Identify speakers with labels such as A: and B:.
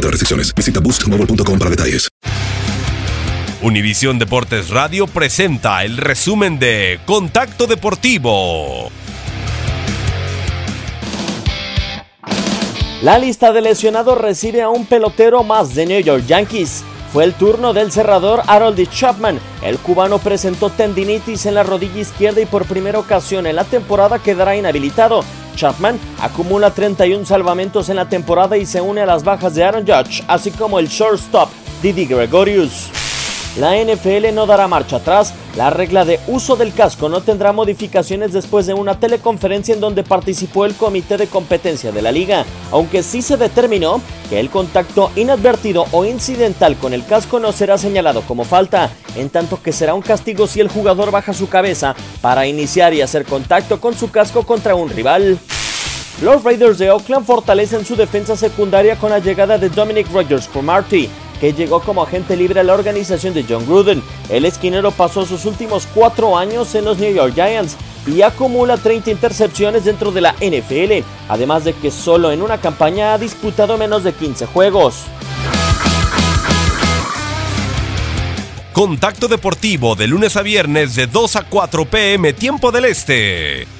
A: otras restricciones. Visita boostmobile.com para detalles.
B: Univisión Deportes Radio presenta el resumen de Contacto Deportivo.
C: La lista de lesionados recibe a un pelotero más de New York Yankees. Fue el turno del cerrador Harold Chapman. El cubano presentó tendinitis en la rodilla izquierda y por primera ocasión en la temporada quedará inhabilitado. Chapman acumula 31 salvamentos en la temporada y se une a las bajas de Aaron Judge, así como el shortstop Didi Gregorius. La NFL no dará marcha atrás. La regla de uso del casco no tendrá modificaciones después de una teleconferencia en donde participó el comité de competencia de la liga, aunque sí se determinó que el contacto inadvertido o incidental con el casco no será señalado como falta, en tanto que será un castigo si el jugador baja su cabeza para iniciar y hacer contacto con su casco contra un rival. Los Raiders de Oakland fortalecen su defensa secundaria con la llegada de Dominic Rogers por Marty que llegó como agente libre a la organización de John Gruden. El esquinero pasó sus últimos cuatro años en los New York Giants y acumula 30 intercepciones dentro de la NFL, además de que solo en una campaña ha disputado menos de 15 juegos.
B: Contacto Deportivo de lunes a viernes de 2 a 4 pm tiempo del Este.